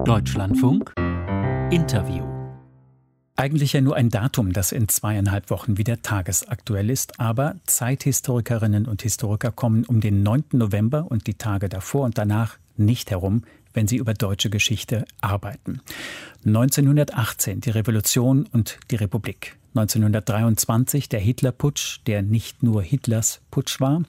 Deutschlandfunk Interview. Eigentlich ja nur ein Datum, das in zweieinhalb Wochen wieder tagesaktuell ist, aber Zeithistorikerinnen und Historiker kommen um den 9. November und die Tage davor und danach nicht herum, wenn sie über deutsche Geschichte arbeiten. 1918 die Revolution und die Republik. 1923 der Hitlerputsch, der nicht nur Hitlers Putsch war.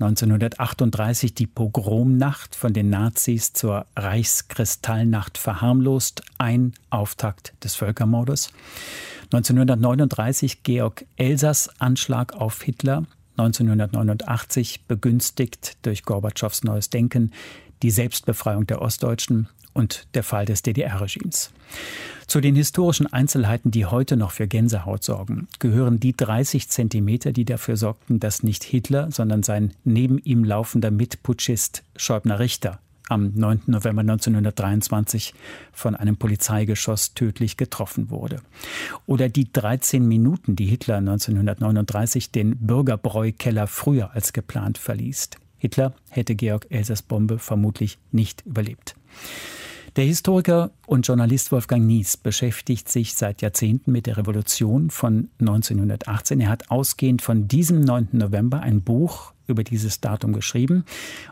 1938 die Pogromnacht von den Nazis zur Reichskristallnacht verharmlost, ein Auftakt des Völkermordes. 1939 Georg Elsers Anschlag auf Hitler. 1989 begünstigt durch Gorbatschows neues Denken die Selbstbefreiung der Ostdeutschen und der Fall des DDR-Regimes. Zu den historischen Einzelheiten, die heute noch für Gänsehaut sorgen, gehören die 30 Zentimeter, die dafür sorgten, dass nicht Hitler, sondern sein neben ihm laufender Mitputschist Schäubner Richter am 9. November 1923 von einem Polizeigeschoss tödlich getroffen wurde. Oder die 13 Minuten, die Hitler 1939 den Bürgerbräukeller früher als geplant verließ. Hitler hätte Georg Elsers Bombe vermutlich nicht überlebt. Der Historiker und Journalist Wolfgang Nies beschäftigt sich seit Jahrzehnten mit der Revolution von 1918. Er hat ausgehend von diesem 9. November ein Buch über dieses Datum geschrieben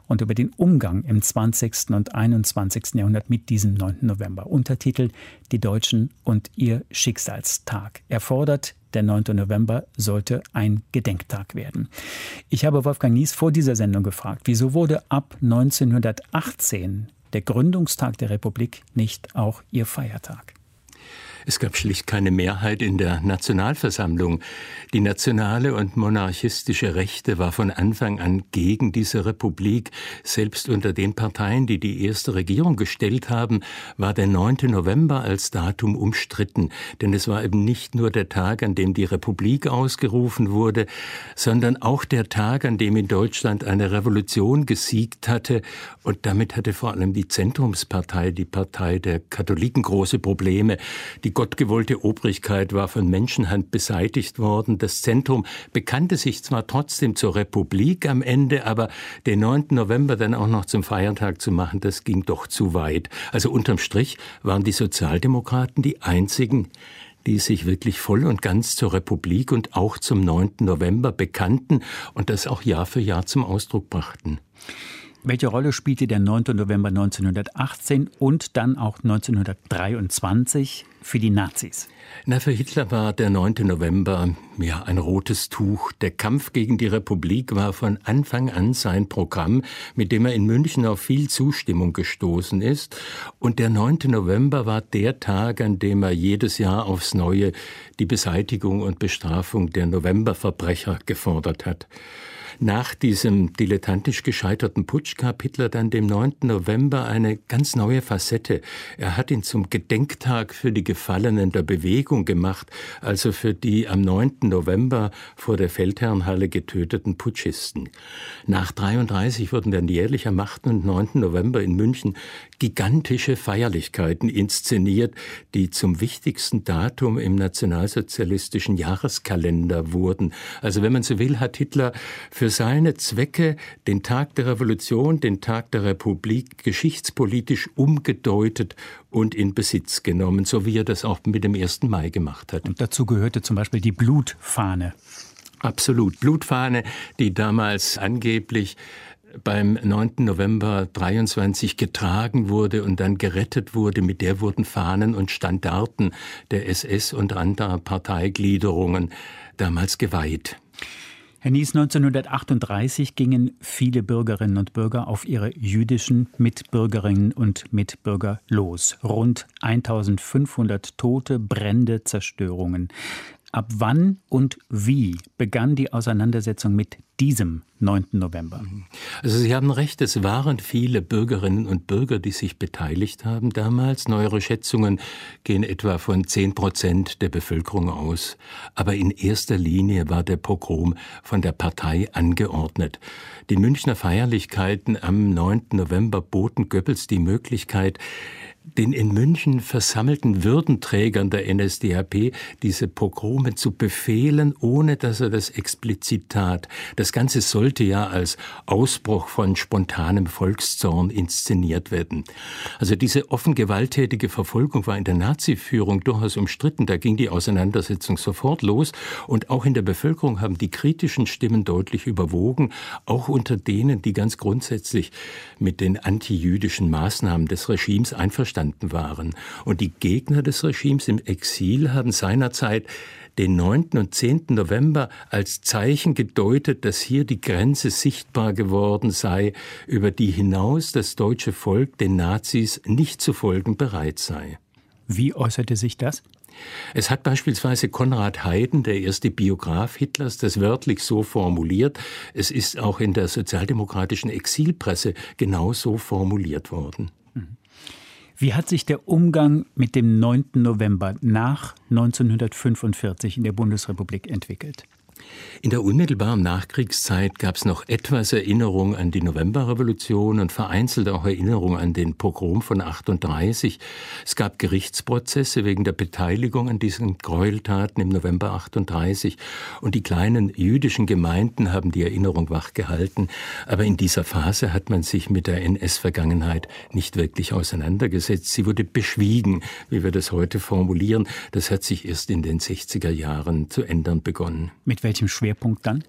und über den Umgang im 20. und 21. Jahrhundert mit diesem 9. November. Untertitel Die Deutschen und ihr Schicksalstag. Er fordert, der 9. November sollte ein Gedenktag werden. Ich habe Wolfgang Nies vor dieser Sendung gefragt, wieso wurde ab 1918 der Gründungstag der Republik nicht auch ihr Feiertag? Es gab schlicht keine Mehrheit in der Nationalversammlung. Die nationale und monarchistische Rechte war von Anfang an gegen diese Republik. Selbst unter den Parteien, die die erste Regierung gestellt haben, war der 9. November als Datum umstritten. Denn es war eben nicht nur der Tag, an dem die Republik ausgerufen wurde, sondern auch der Tag, an dem in Deutschland eine Revolution gesiegt hatte. Und damit hatte vor allem die Zentrumspartei, die Partei der Katholiken, große Probleme. Die gottgewollte Obrigkeit war von Menschenhand beseitigt worden. Das Zentrum bekannte sich zwar trotzdem zur Republik am Ende, aber den 9. November dann auch noch zum Feiertag zu machen, das ging doch zu weit. Also unterm Strich waren die Sozialdemokraten die einzigen, die sich wirklich voll und ganz zur Republik und auch zum 9. November bekannten und das auch Jahr für Jahr zum Ausdruck brachten. Welche Rolle spielte der 9. November 1918 und dann auch 1923 für die Nazis? Na, für Hitler war der 9. November ja ein rotes Tuch. Der Kampf gegen die Republik war von Anfang an sein Programm, mit dem er in München auf viel Zustimmung gestoßen ist. Und der 9. November war der Tag, an dem er jedes Jahr aufs Neue die Beseitigung und Bestrafung der Novemberverbrecher gefordert hat. Nach diesem dilettantisch gescheiterten Putsch gab Hitler dann dem 9. November eine ganz neue Facette. Er hat ihn zum Gedenktag für die Gefallenen der Bewegung gemacht, also für die am 9. November vor der Feldherrnhalle getöteten Putschisten. Nach 33 wurden dann jährlich am 8. und 9. November in München gigantische Feierlichkeiten inszeniert, die zum wichtigsten Datum im nationalsozialistischen Jahreskalender wurden. Also wenn man so will, hat Hitler für seine Zwecke den Tag der Revolution, den Tag der Republik geschichtspolitisch umgedeutet und in Besitz genommen, so wie er das auch mit dem 1. Mai gemacht hat. Und dazu gehörte zum Beispiel die Blutfahne. Absolut. Blutfahne, die damals angeblich beim 9. November 23 getragen wurde und dann gerettet wurde. Mit der wurden Fahnen und Standarten der SS und anderer Parteigliederungen damals geweiht. Herr Nies, 1938 gingen viele Bürgerinnen und Bürger auf ihre jüdischen Mitbürgerinnen und Mitbürger los. Rund 1500 Tote, Brände, Zerstörungen. Ab wann und wie begann die Auseinandersetzung mit diesem 9. November? Also Sie haben recht, es waren viele Bürgerinnen und Bürger, die sich beteiligt haben damals. Neuere Schätzungen gehen etwa von 10 Prozent der Bevölkerung aus. Aber in erster Linie war der Pogrom von der Partei angeordnet. Die Münchner Feierlichkeiten am 9. November boten Goebbels die Möglichkeit, den in München versammelten Würdenträgern der NSDAP diese Pogrome zu befehlen, ohne dass er das explizit tat. Das Ganze sollte ja als Ausbruch von spontanem Volkszorn inszeniert werden. Also diese offen gewalttätige Verfolgung war in der Nazi-Führung durchaus umstritten. Da ging die Auseinandersetzung sofort los und auch in der Bevölkerung haben die kritischen Stimmen deutlich überwogen, auch unter denen, die ganz grundsätzlich mit den antijüdischen Maßnahmen des Regimes einverstanden waren. Und die Gegner des Regimes im Exil haben seinerzeit den 9. und 10. November als Zeichen gedeutet, dass hier die Grenze sichtbar geworden sei, über die hinaus das deutsche Volk den Nazis nicht zu folgen bereit sei. Wie äußerte sich das? Es hat beispielsweise Konrad Haydn, der erste Biograf Hitlers, das wörtlich so formuliert. Es ist auch in der sozialdemokratischen Exilpresse genau so formuliert worden. Wie hat sich der Umgang mit dem 9. November nach 1945 in der Bundesrepublik entwickelt? In der unmittelbaren Nachkriegszeit gab es noch etwas Erinnerung an die Novemberrevolution und vereinzelt auch Erinnerung an den Pogrom von 38. Es gab Gerichtsprozesse wegen der Beteiligung an diesen Gräueltaten im November 38 und die kleinen jüdischen Gemeinden haben die Erinnerung wachgehalten. Aber in dieser Phase hat man sich mit der NS-Vergangenheit nicht wirklich auseinandergesetzt. Sie wurde beschwiegen, wie wir das heute formulieren. Das hat sich erst in den 60er Jahren zu ändern begonnen. Mit welchem Schwerpunkt dann?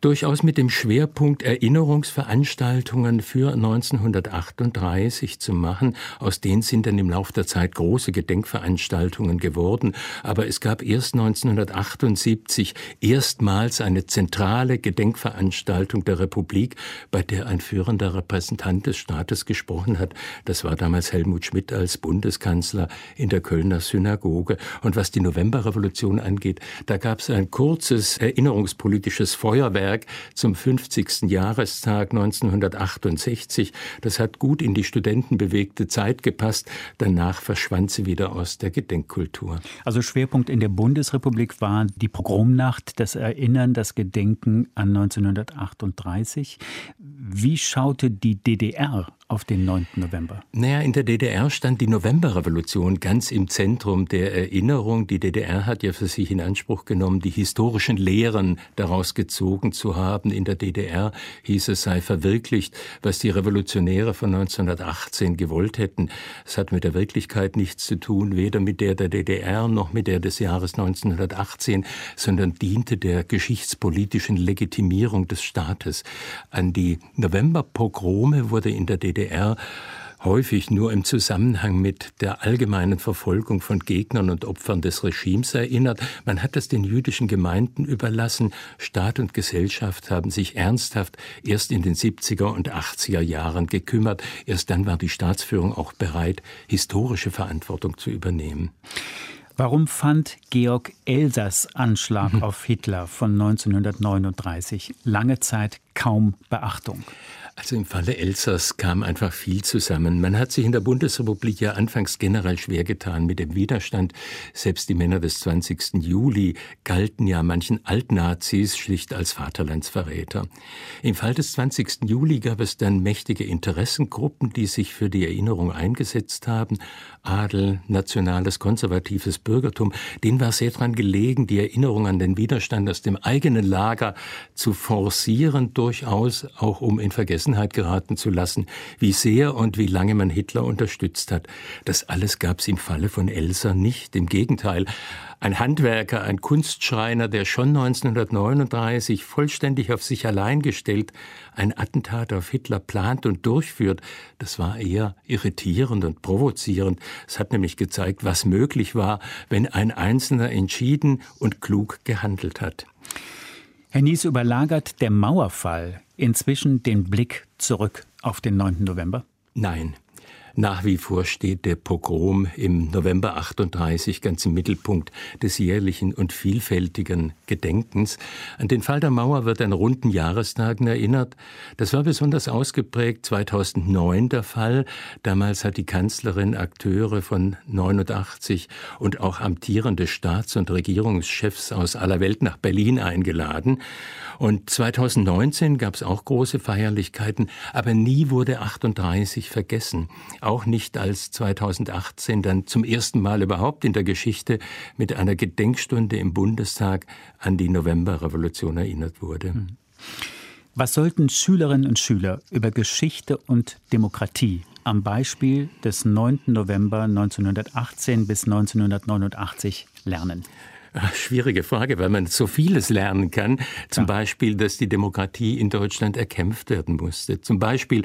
Durchaus mit dem Schwerpunkt Erinnerungsveranstaltungen für 1938 zu machen. Aus denen sind dann im Laufe der Zeit große Gedenkveranstaltungen geworden. Aber es gab erst 1978 erstmals eine zentrale Gedenkveranstaltung der Republik, bei der ein führender Repräsentant des Staates gesprochen hat. Das war damals Helmut Schmidt als Bundeskanzler in der Kölner Synagoge. Und was die Novemberrevolution angeht, da gab es ein kurzes erinnerungspolitisches Feuerwerk Werk zum 50. Jahrestag 1968. Das hat gut in die studentenbewegte Zeit gepasst. Danach verschwand sie wieder aus der Gedenkkultur. Also Schwerpunkt in der Bundesrepublik war die Pogromnacht, das Erinnern, das Gedenken an 1938. Wie schaute die DDR auf den 9. November? Naja, in der DDR stand die Novemberrevolution ganz im Zentrum der Erinnerung. Die DDR hat ja für sich in Anspruch genommen, die historischen Lehren daraus gezogen zu haben. In der DDR hieß es sei verwirklicht, was die Revolutionäre von 1918 gewollt hätten. Es hat mit der Wirklichkeit nichts zu tun, weder mit der der DDR noch mit der des Jahres 1918, sondern diente der geschichtspolitischen Legitimierung des Staates. An die Novemberpogrome wurde in der DDR DDR häufig nur im Zusammenhang mit der allgemeinen Verfolgung von Gegnern und Opfern des Regimes erinnert. Man hat es den jüdischen Gemeinden überlassen. Staat und Gesellschaft haben sich ernsthaft erst in den 70er und 80er Jahren gekümmert. Erst dann war die Staatsführung auch bereit, historische Verantwortung zu übernehmen. Warum fand Georg Elsers Anschlag auf Hitler von 1939 lange Zeit kaum Beachtung? Also im Falle Elsass kam einfach viel zusammen. Man hat sich in der Bundesrepublik ja anfangs generell schwer getan mit dem Widerstand. Selbst die Männer des 20. Juli galten ja manchen Altnazis schlicht als Vaterlandsverräter. Im Fall des 20. Juli gab es dann mächtige Interessengruppen, die sich für die Erinnerung eingesetzt haben. Adel, nationales, konservatives Bürgertum. Denen war sehr daran gelegen, die Erinnerung an den Widerstand aus dem eigenen Lager zu forcieren, durchaus auch um in Vergessen Vergessenheit geraten zu lassen, wie sehr und wie lange man Hitler unterstützt hat. Das alles gab es im Falle von Elsa nicht. Im Gegenteil, ein Handwerker, ein Kunstschreiner, der schon 1939 vollständig auf sich allein gestellt ein Attentat auf Hitler plant und durchführt, das war eher irritierend und provozierend. Es hat nämlich gezeigt, was möglich war, wenn ein Einzelner entschieden und klug gehandelt hat. Herr Nies, überlagert der Mauerfall inzwischen den Blick zurück auf den 9. November? Nein. Nach wie vor steht der Pogrom im November 38 ganz im Mittelpunkt des jährlichen und vielfältigen Gedenkens. An den Fall der Mauer wird an runden Jahrestagen erinnert. Das war besonders ausgeprägt 2009 der Fall. Damals hat die Kanzlerin Akteure von 89 und auch amtierende Staats- und Regierungschefs aus aller Welt nach Berlin eingeladen. Und 2019 gab es auch große Feierlichkeiten, aber nie wurde 38 vergessen. Auch nicht als 2018 dann zum ersten Mal überhaupt in der Geschichte mit einer Gedenkstunde im Bundestag an die Novemberrevolution erinnert wurde. Hm. Was sollten Schülerinnen und Schüler über Geschichte und Demokratie am Beispiel des 9. November 1918 bis 1989 lernen? Schwierige Frage, weil man so vieles lernen kann. Zum ja. Beispiel, dass die Demokratie in Deutschland erkämpft werden musste. Zum Beispiel,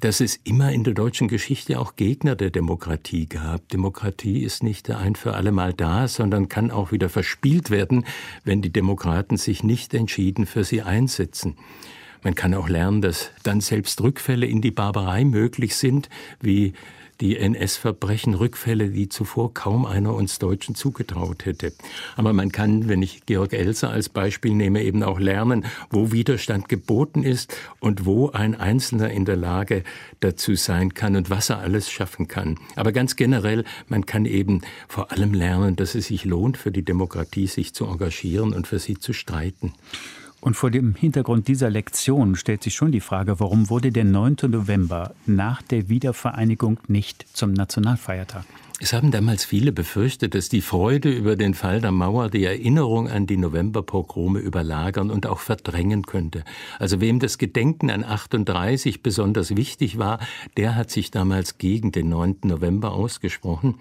dass es immer in der deutschen Geschichte auch Gegner der Demokratie gab. Demokratie ist nicht ein für alle Mal da, sondern kann auch wieder verspielt werden, wenn die Demokraten sich nicht entschieden für sie einsetzen. Man kann auch lernen, dass dann selbst Rückfälle in die Barbarei möglich sind, wie die NS-Verbrechen, Rückfälle, die zuvor kaum einer uns Deutschen zugetraut hätte. Aber man kann, wenn ich Georg Elser als Beispiel nehme, eben auch lernen, wo Widerstand geboten ist und wo ein Einzelner in der Lage dazu sein kann und was er alles schaffen kann. Aber ganz generell, man kann eben vor allem lernen, dass es sich lohnt, für die Demokratie sich zu engagieren und für sie zu streiten. Und vor dem Hintergrund dieser Lektion stellt sich schon die Frage, warum wurde der 9. November nach der Wiedervereinigung nicht zum Nationalfeiertag? Es haben damals viele befürchtet, dass die Freude über den Fall der Mauer die Erinnerung an die Novemberpogrome überlagern und auch verdrängen könnte. Also wem das Gedenken an 38 besonders wichtig war, der hat sich damals gegen den 9. November ausgesprochen.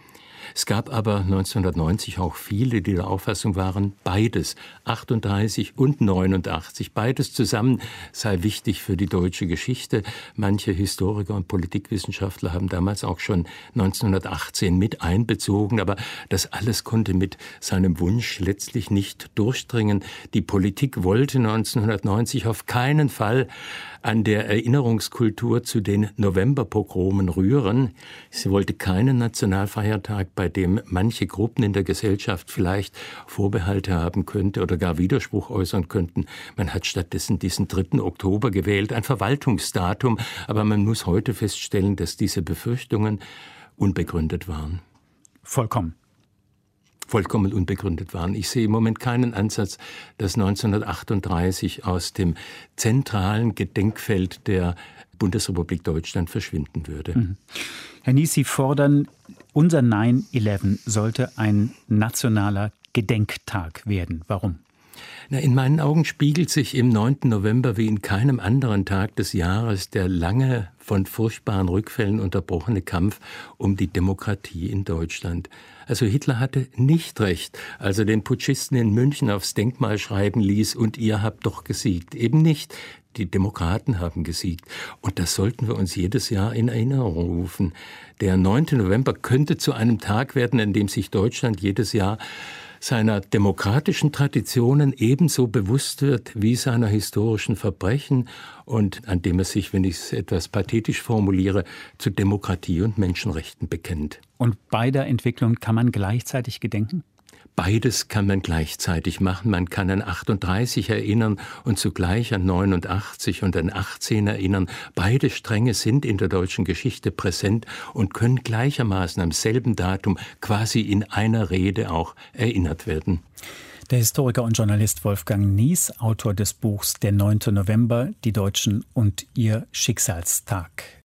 Es gab aber 1990 auch viele, die der Auffassung waren, beides, 38 und 89, beides zusammen sei wichtig für die deutsche Geschichte. Manche Historiker und Politikwissenschaftler haben damals auch schon 1918 mit einbezogen, aber das alles konnte mit seinem Wunsch letztlich nicht durchdringen. Die Politik wollte 1990 auf keinen Fall an der Erinnerungskultur zu den Novemberpogromen rühren. Sie wollte keinen Nationalfeiertag, bei dem manche Gruppen in der Gesellschaft vielleicht Vorbehalte haben könnte oder gar Widerspruch äußern könnten. Man hat stattdessen diesen 3. Oktober gewählt, ein Verwaltungsdatum, aber man muss heute feststellen, dass diese Befürchtungen unbegründet waren. Vollkommen vollkommen unbegründet waren. Ich sehe im Moment keinen Ansatz, dass 1938 aus dem zentralen Gedenkfeld der Bundesrepublik Deutschland verschwinden würde. Mhm. Herr Nies, Sie fordern, unser 9-11 sollte ein nationaler Gedenktag werden. Warum? Na, in meinen Augen spiegelt sich im 9. November wie in keinem anderen Tag des Jahres der lange von furchtbaren Rückfällen unterbrochene Kampf um die Demokratie in Deutschland. Also Hitler hatte nicht recht, als er den Putschisten in München aufs Denkmal schreiben ließ, und ihr habt doch gesiegt. Eben nicht. Die Demokraten haben gesiegt. Und das sollten wir uns jedes Jahr in Erinnerung rufen. Der 9. November könnte zu einem Tag werden, in dem sich Deutschland jedes Jahr seiner demokratischen Traditionen ebenso bewusst wird wie seiner historischen Verbrechen und an dem er sich, wenn ich es etwas pathetisch formuliere, zu Demokratie und Menschenrechten bekennt. Und beider Entwicklungen kann man gleichzeitig gedenken? Beides kann man gleichzeitig machen. Man kann an 38 erinnern und zugleich an 89 und an 18 erinnern. Beide Stränge sind in der deutschen Geschichte präsent und können gleichermaßen am selben Datum quasi in einer Rede auch erinnert werden. Der Historiker und Journalist Wolfgang Nies, Autor des Buchs Der 9. November, die Deutschen und ihr Schicksalstag.